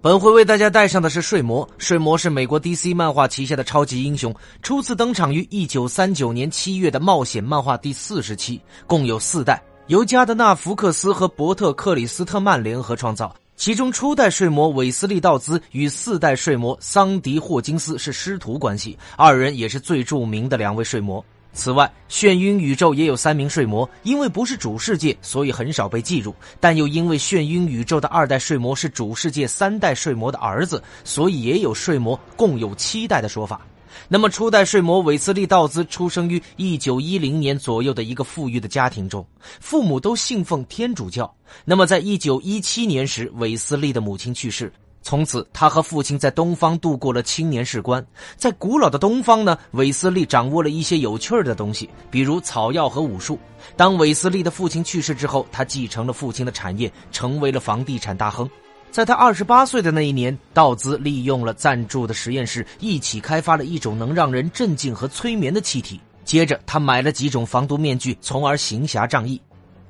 本回为大家带上的是睡魔。睡魔是美国 DC 漫画旗下的超级英雄，初次登场于1939年7月的冒险漫画第四十期，共有四代，由加德纳·福克斯和伯特·克里斯特曼联合创造。其中初代睡魔韦斯利·道兹与四代睡魔桑迪·霍金斯是师徒关系，二人也是最著名的两位睡魔。此外，眩晕宇宙也有三名睡魔，因为不是主世界，所以很少被记入。但又因为眩晕宇宙的二代睡魔是主世界三代睡魔的儿子，所以也有睡魔共有七代的说法。那么，初代睡魔韦斯利·道兹出生于一九一零年左右的一个富裕的家庭中，父母都信奉天主教。那么，在一九一七年时，韦斯利的母亲去世。从此，他和父亲在东方度过了青年士官。在古老的东方呢，韦斯利掌握了一些有趣的东西，比如草药和武术。当韦斯利的父亲去世之后，他继承了父亲的产业，成为了房地产大亨。在他二十八岁的那一年，道兹利用了赞助的实验室，一起开发了一种能让人镇静和催眠的气体。接着，他买了几种防毒面具，从而行侠仗义。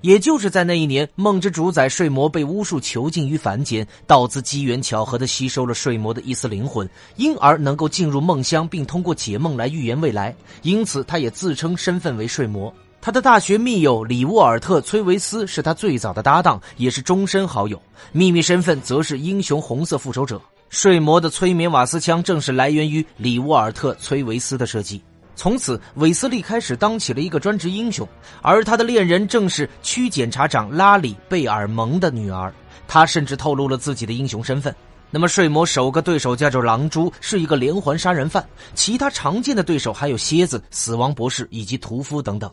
也就是在那一年，梦之主宰睡魔被巫术囚禁于凡间，道兹机缘巧合地吸收了睡魔的一丝灵魂，因而能够进入梦乡，并通过解梦来预言未来。因此，他也自称身份为睡魔。他的大学密友里沃尔特·崔维斯是他最早的搭档，也是终身好友。秘密身份则是英雄红色复仇者。睡魔的催眠瓦斯枪正是来源于里沃尔特·崔维斯的设计。从此，韦斯利开始当起了一个专职英雄，而他的恋人正是区检察长拉里·贝尔蒙的女儿。他甚至透露了自己的英雄身份。那么，睡魔首个对手叫做狼蛛，是一个连环杀人犯。其他常见的对手还有蝎子、死亡博士以及屠夫等等。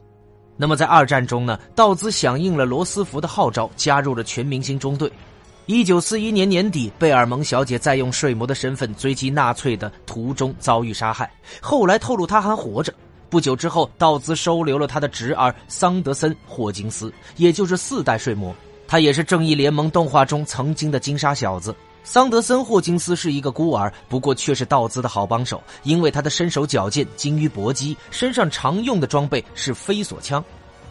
那么，在二战中呢？道兹响应了罗斯福的号召，加入了全明星中队。一九四一年年底，贝尔蒙小姐在用睡魔的身份追击纳粹的途中遭遇杀害。后来透露她还活着。不久之后，道兹收留了他的侄儿桑德森·霍金斯，也就是四代睡魔。他也是正义联盟动画中曾经的金沙小子。桑德森·霍金斯是一个孤儿，不过却是道兹的好帮手，因为他的身手矫健，精于搏击，身上常用的装备是飞索枪。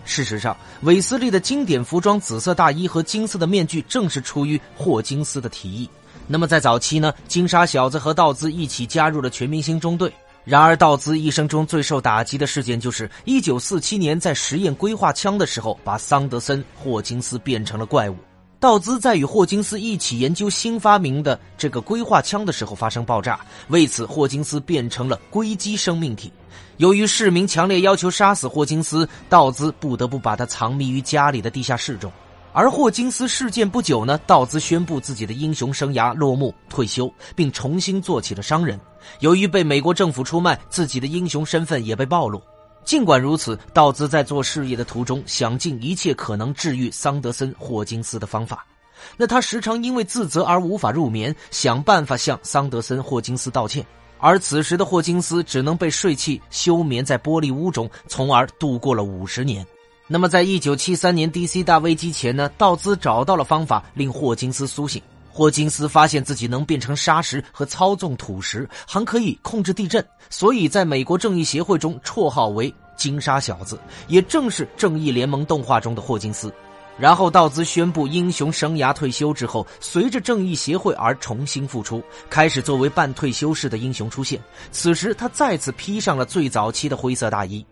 事实上，韦斯利的经典服装紫色大衣和金色的面具正是出于霍金斯的提议。那么在早期呢，金沙小子和道兹一起加入了全明星中队。然而，道兹一生中最受打击的事件就是1947年在实验规划枪的时候，把桑德森·霍金斯变成了怪物。道兹在与霍金斯一起研究新发明的这个规划枪的时候发生爆炸，为此霍金斯变成了硅基生命体。由于市民强烈要求杀死霍金斯，道兹不得不把他藏匿于家里的地下室中。而霍金斯事件不久呢，道兹宣布自己的英雄生涯落幕，退休，并重新做起了商人。由于被美国政府出卖，自己的英雄身份也被暴露。尽管如此，道兹在做事业的途中，想尽一切可能治愈桑德森·霍金斯的方法。那他时常因为自责而无法入眠，想办法向桑德森·霍金斯道歉。而此时的霍金斯只能被睡气休眠在玻璃屋中，从而度过了五十年。那么，在一九七三年 DC 大危机前呢？道兹找到了方法令霍金斯苏醒。霍金斯发现自己能变成砂石和操纵土石，还可以控制地震，所以在美国正义协会中绰号为“金沙小子”，也正是正义联盟动画中的霍金斯。然后，道兹宣布英雄生涯退休之后，随着正义协会而重新复出，开始作为半退休式的英雄出现。此时，他再次披上了最早期的灰色大衣。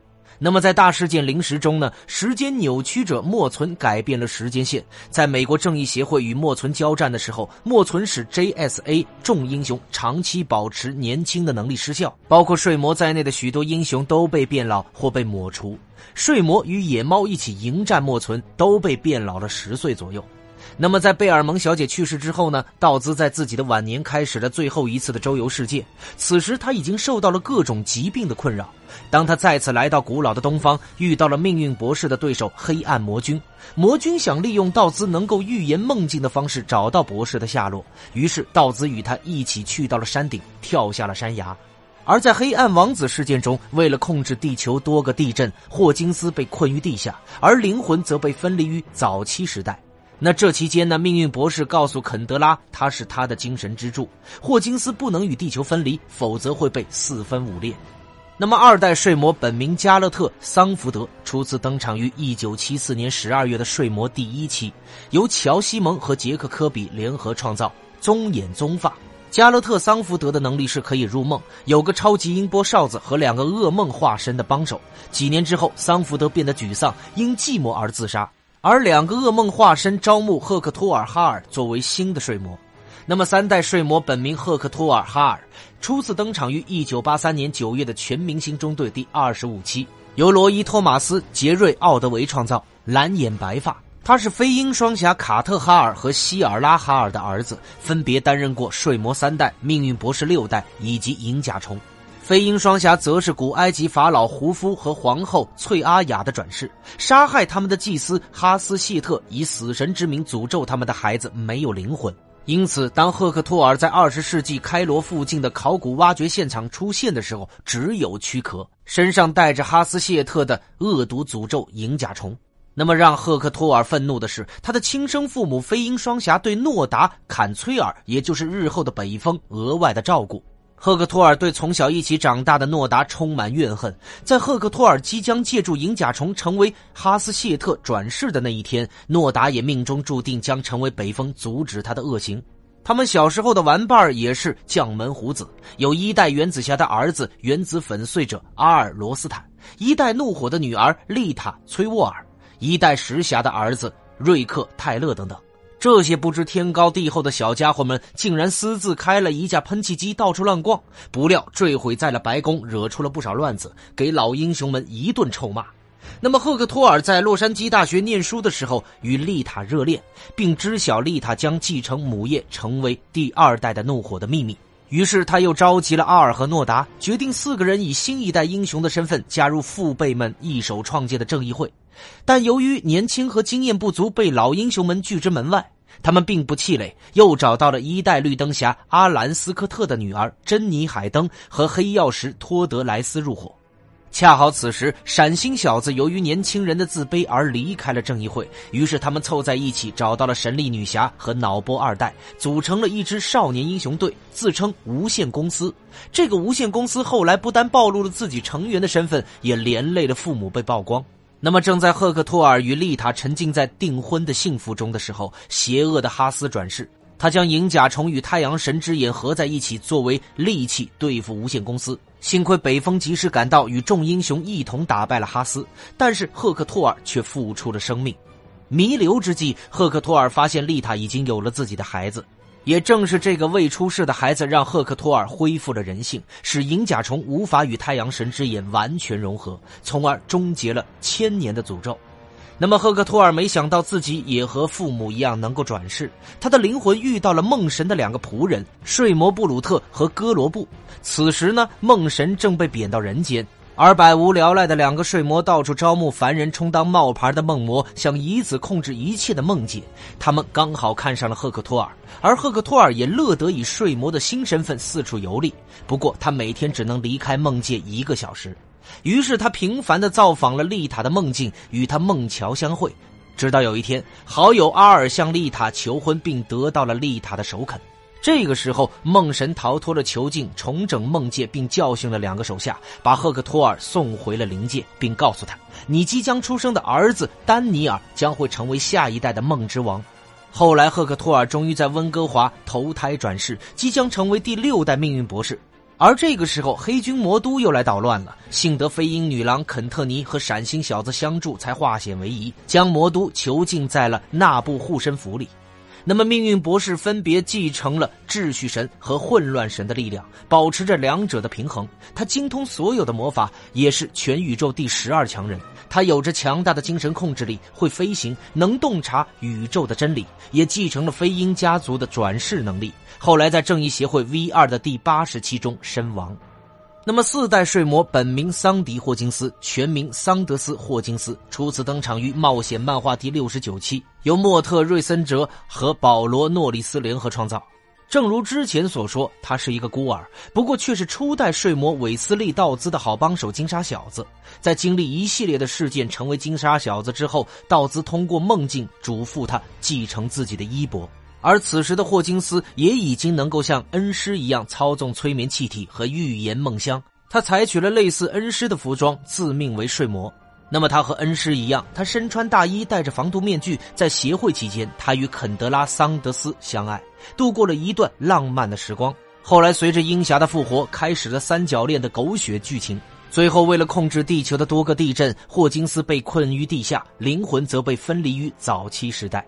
那么，在大事件零时中呢？时间扭曲者莫存改变了时间线。在美国正义协会与莫存交战的时候，莫存使 JSA 众英雄长期保持年轻的能力失效，包括睡魔在内的许多英雄都被变老或被抹除。睡魔与野猫一起迎战莫存，都被变老了十岁左右。那么，在贝尔蒙小姐去世之后呢？道兹在自己的晚年开始了最后一次的周游世界。此时，他已经受到了各种疾病的困扰。当他再次来到古老的东方，遇到了命运博士的对手黑暗魔君。魔君想利用道兹能够预言梦境的方式找到博士的下落，于是道兹与他一起去到了山顶，跳下了山崖。而在黑暗王子事件中，为了控制地球多个地震，霍金斯被困于地下，而灵魂则被分离于早期时代。那这期间呢？命运博士告诉肯德拉，他是他的精神支柱，霍金斯不能与地球分离，否则会被四分五裂。那么，二代睡魔本名加勒特·桑福德，初次登场于一九七四年十二月的睡魔第一期，由乔·西蒙和杰克·科比联合创造，棕眼棕发。加勒特·桑福德的能力是可以入梦，有个超级音波哨子和两个噩梦化身的帮手。几年之后，桑福德变得沮丧，因寂寞而自杀。而两个噩梦化身招募赫克托尔·哈尔作为新的睡魔。那么，三代睡魔本名赫克托尔·哈尔，初次登场于一九八三年九月的全明星中队第二十五期，由罗伊·托马斯、杰瑞·奥德维创造，蓝眼白发。他是飞鹰双侠卡特哈尔和希尔拉哈尔的儿子，分别担任过睡魔三代、命运博士六代以及银甲虫。飞鹰双侠则是古埃及法老胡夫和皇后翠阿雅的转世，杀害他们的祭司哈斯谢特以死神之名诅咒他们的孩子没有灵魂。因此，当赫克托尔在二十世纪开罗附近的考古挖掘现场出现的时候，只有躯壳，身上带着哈斯谢特的恶毒诅咒银甲虫。那么，让赫克托尔愤怒的是，他的亲生父母飞鹰双侠对诺达坎崔尔，也就是日后的北风，额外的照顾。赫克托尔对从小一起长大的诺达充满怨恨。在赫克托尔即将借助银甲虫成为哈斯谢特转世的那一天，诺达也命中注定将成为北风，阻止他的恶行。他们小时候的玩伴也是将门虎子，有一代原子侠的儿子原子粉碎者阿尔罗斯坦，一代怒火的女儿丽塔崔沃尔。一代石侠的儿子瑞克·泰勒等等，这些不知天高地厚的小家伙们，竟然私自开了一架喷气机到处乱逛，不料坠毁在了白宫，惹出了不少乱子，给老英雄们一顿臭骂。那么，赫克托尔在洛杉矶大学念书的时候，与丽塔热恋，并知晓丽塔将继承母业，成为第二代的怒火的秘密。于是，他又召集了阿尔和诺达，决定四个人以新一代英雄的身份加入父辈们一手创建的正义会。但由于年轻和经验不足，被老英雄们拒之门外。他们并不气馁，又找到了一代绿灯侠阿兰斯科特的女儿珍妮海登和黑曜石托德莱斯入伙。恰好此时，闪星小子由于年轻人的自卑而离开了正义会，于是他们凑在一起，找到了神力女侠和脑波二代，组成了一支少年英雄队，自称无限公司。这个无限公司后来不但暴露了自己成员的身份，也连累了父母被曝光。那么，正在赫克托尔与丽塔沉浸在订婚的幸福中的时候，邪恶的哈斯转世，他将银甲虫与太阳神之眼合在一起，作为利器对付无限公司。幸亏北风及时赶到，与众英雄一同打败了哈斯，但是赫克托尔却付出了生命。弥留之际，赫克托尔发现丽塔已经有了自己的孩子。也正是这个未出世的孩子，让赫克托尔恢复了人性，使银甲虫无法与太阳神之眼完全融合，从而终结了千年的诅咒。那么，赫克托尔没想到自己也和父母一样能够转世，他的灵魂遇到了梦神的两个仆人睡魔布鲁特和哥罗布。此时呢，梦神正被贬到人间。而百无聊赖的两个睡魔到处招募凡人充当冒牌的梦魔，想以此控制一切的梦界。他们刚好看上了赫克托尔，而赫克托尔也乐得以睡魔的新身份四处游历。不过他每天只能离开梦界一个小时，于是他频繁地造访了丽塔的梦境，与她梦桥相会。直到有一天，好友阿尔向丽塔求婚，并得到了丽塔的首肯。这个时候，梦神逃脱了囚禁，重整梦界，并教训了两个手下，把赫克托尔送回了灵界，并告诉他：“你即将出生的儿子丹尼尔将会成为下一代的梦之王。”后来，赫克托尔终于在温哥华投胎转世，即将成为第六代命运博士。而这个时候，黑军魔都又来捣乱了，幸得飞鹰女郎肯特尼和闪星小子相助，才化险为夷，将魔都囚禁在了纳布护身符里。那么，命运博士分别继承了秩序神和混乱神的力量，保持着两者的平衡。他精通所有的魔法，也是全宇宙第十二强人。他有着强大的精神控制力，会飞行，能洞察宇宙的真理，也继承了飞鹰家族的转世能力。后来在正义协会 V 二的第八十期中身亡。那么，四代睡魔本名桑迪·霍金斯，全名桑德斯·霍金斯，初次登场于冒险漫画第六十九期，由莫特·瑞森哲和保罗·诺里斯联合创造。正如之前所说，他是一个孤儿，不过却是初代睡魔韦斯利·道兹的好帮手金沙小子。在经历一系列的事件，成为金沙小子之后，道兹通过梦境嘱咐他继承自己的衣钵。而此时的霍金斯也已经能够像恩师一样操纵催眠气体和预言梦乡。他采取了类似恩师的服装，自命为睡魔。那么他和恩师一样，他身穿大衣，戴着防毒面具。在协会期间，他与肯德拉·桑德斯相爱，度过了一段浪漫的时光。后来，随着鹰侠的复活，开始了三角恋的狗血剧情。最后，为了控制地球的多个地震，霍金斯被困于地下，灵魂则被分离于早期时代。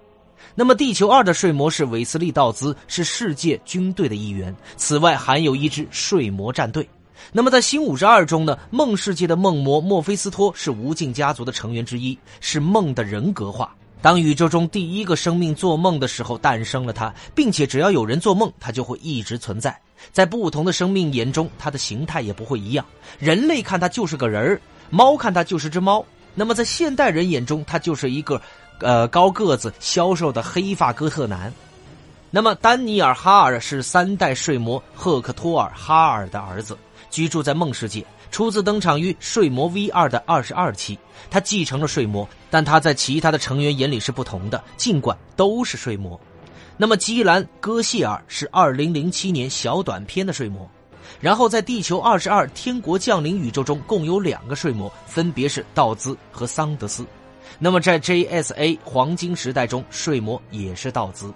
那么，地球二的睡魔是韦斯利·道兹，是世界军队的一员。此外，还有一支睡魔战队。那么在新五十二中呢？梦世界的梦魔墨菲斯托是无尽家族的成员之一，是梦的人格化。当宇宙中第一个生命做梦的时候，诞生了他，并且只要有人做梦，他就会一直存在。在不同的生命眼中，他的形态也不会一样。人类看他就是个人儿，猫看他就是只猫。那么在现代人眼中，他就是一个，呃，高个子、消瘦的黑发哥特男。那么丹尼尔·哈尔是三代睡魔赫克托尔·哈尔的儿子。居住在梦世界，初次登场于《睡魔 V 二》的二十二期。他继承了睡魔，但他在其他的成员眼里是不同的，尽管都是睡魔。那么基兰·戈谢尔是二零零七年小短片的睡魔。然后在地球二十二天国降临宇宙中，共有两个睡魔，分别是道兹和桑德斯。那么在 JSA 黄金时代中，睡魔也是道兹。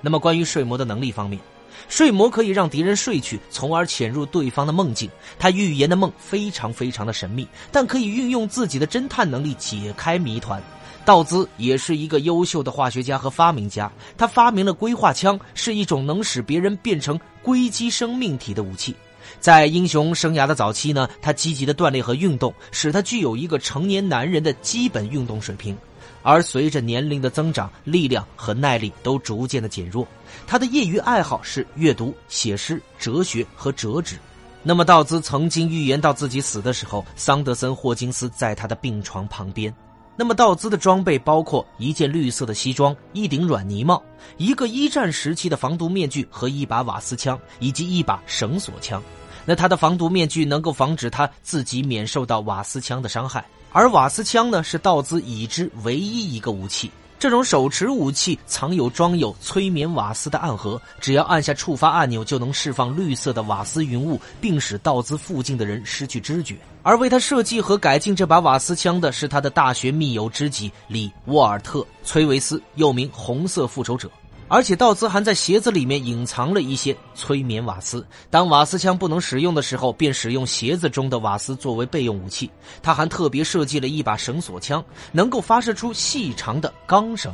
那么关于睡魔的能力方面。睡魔可以让敌人睡去，从而潜入对方的梦境。他预言的梦非常非常的神秘，但可以运用自己的侦探能力解开谜团。道兹也是一个优秀的化学家和发明家，他发明了硅化枪，是一种能使别人变成硅基生命体的武器。在英雄生涯的早期呢，他积极的锻炼和运动，使他具有一个成年男人的基本运动水平。而随着年龄的增长，力量和耐力都逐渐的减弱。他的业余爱好是阅读、写诗、哲学和折纸。那么，道兹曾经预言到自己死的时候，桑德森·霍金斯在他的病床旁边。那么，道兹的装备包括一件绿色的西装、一顶软呢帽、一个一战时期的防毒面具和一把瓦斯枪，以及一把绳索枪。那他的防毒面具能够防止他自己免受到瓦斯枪的伤害。而瓦斯枪呢，是道兹已知唯一一个武器。这种手持武器藏有装有催眠瓦斯的暗盒，只要按下触发按钮，就能释放绿色的瓦斯云雾，并使道兹附近的人失去知觉。而为他设计和改进这把瓦斯枪的是他的大学密友知己里沃尔特·崔维斯，又名红色复仇者。而且道兹还在鞋子里面隐藏了一些催眠瓦斯，当瓦斯枪不能使用的时候，便使用鞋子中的瓦斯作为备用武器。他还特别设计了一把绳索枪，能够发射出细长的钢绳。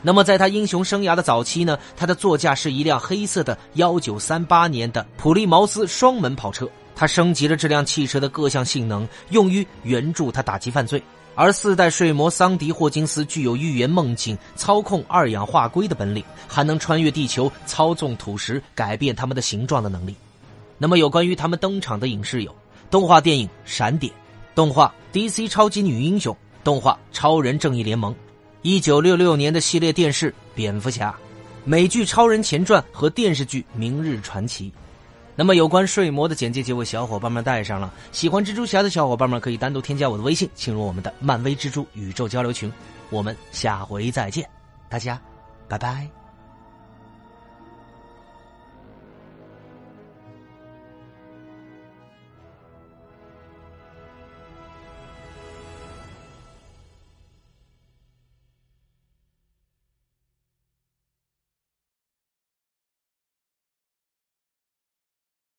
那么在他英雄生涯的早期呢，他的座驾是一辆黑色的幺九三八年的普利茅斯双门跑车。他升级了这辆汽车的各项性能，用于援助他打击犯罪。而四代睡魔桑迪·霍金斯具有预言梦境、操控二氧化硅的本领，还能穿越地球、操纵土石、改变它们的形状的能力。那么，有关于他们登场的影视有：动画电影《闪点》，动画 DC 超级女英雄，动画《超人正义联盟》，一九六六年的系列电视《蝙蝠侠》，美剧《超人前传》和电视剧《明日传奇》。那么有关睡魔的简介就为小伙伴们带上了，喜欢蜘蛛侠的小伙伴们可以单独添加我的微信，进入我们的漫威蜘蛛宇宙交流群。我们下回再见，大家，拜拜。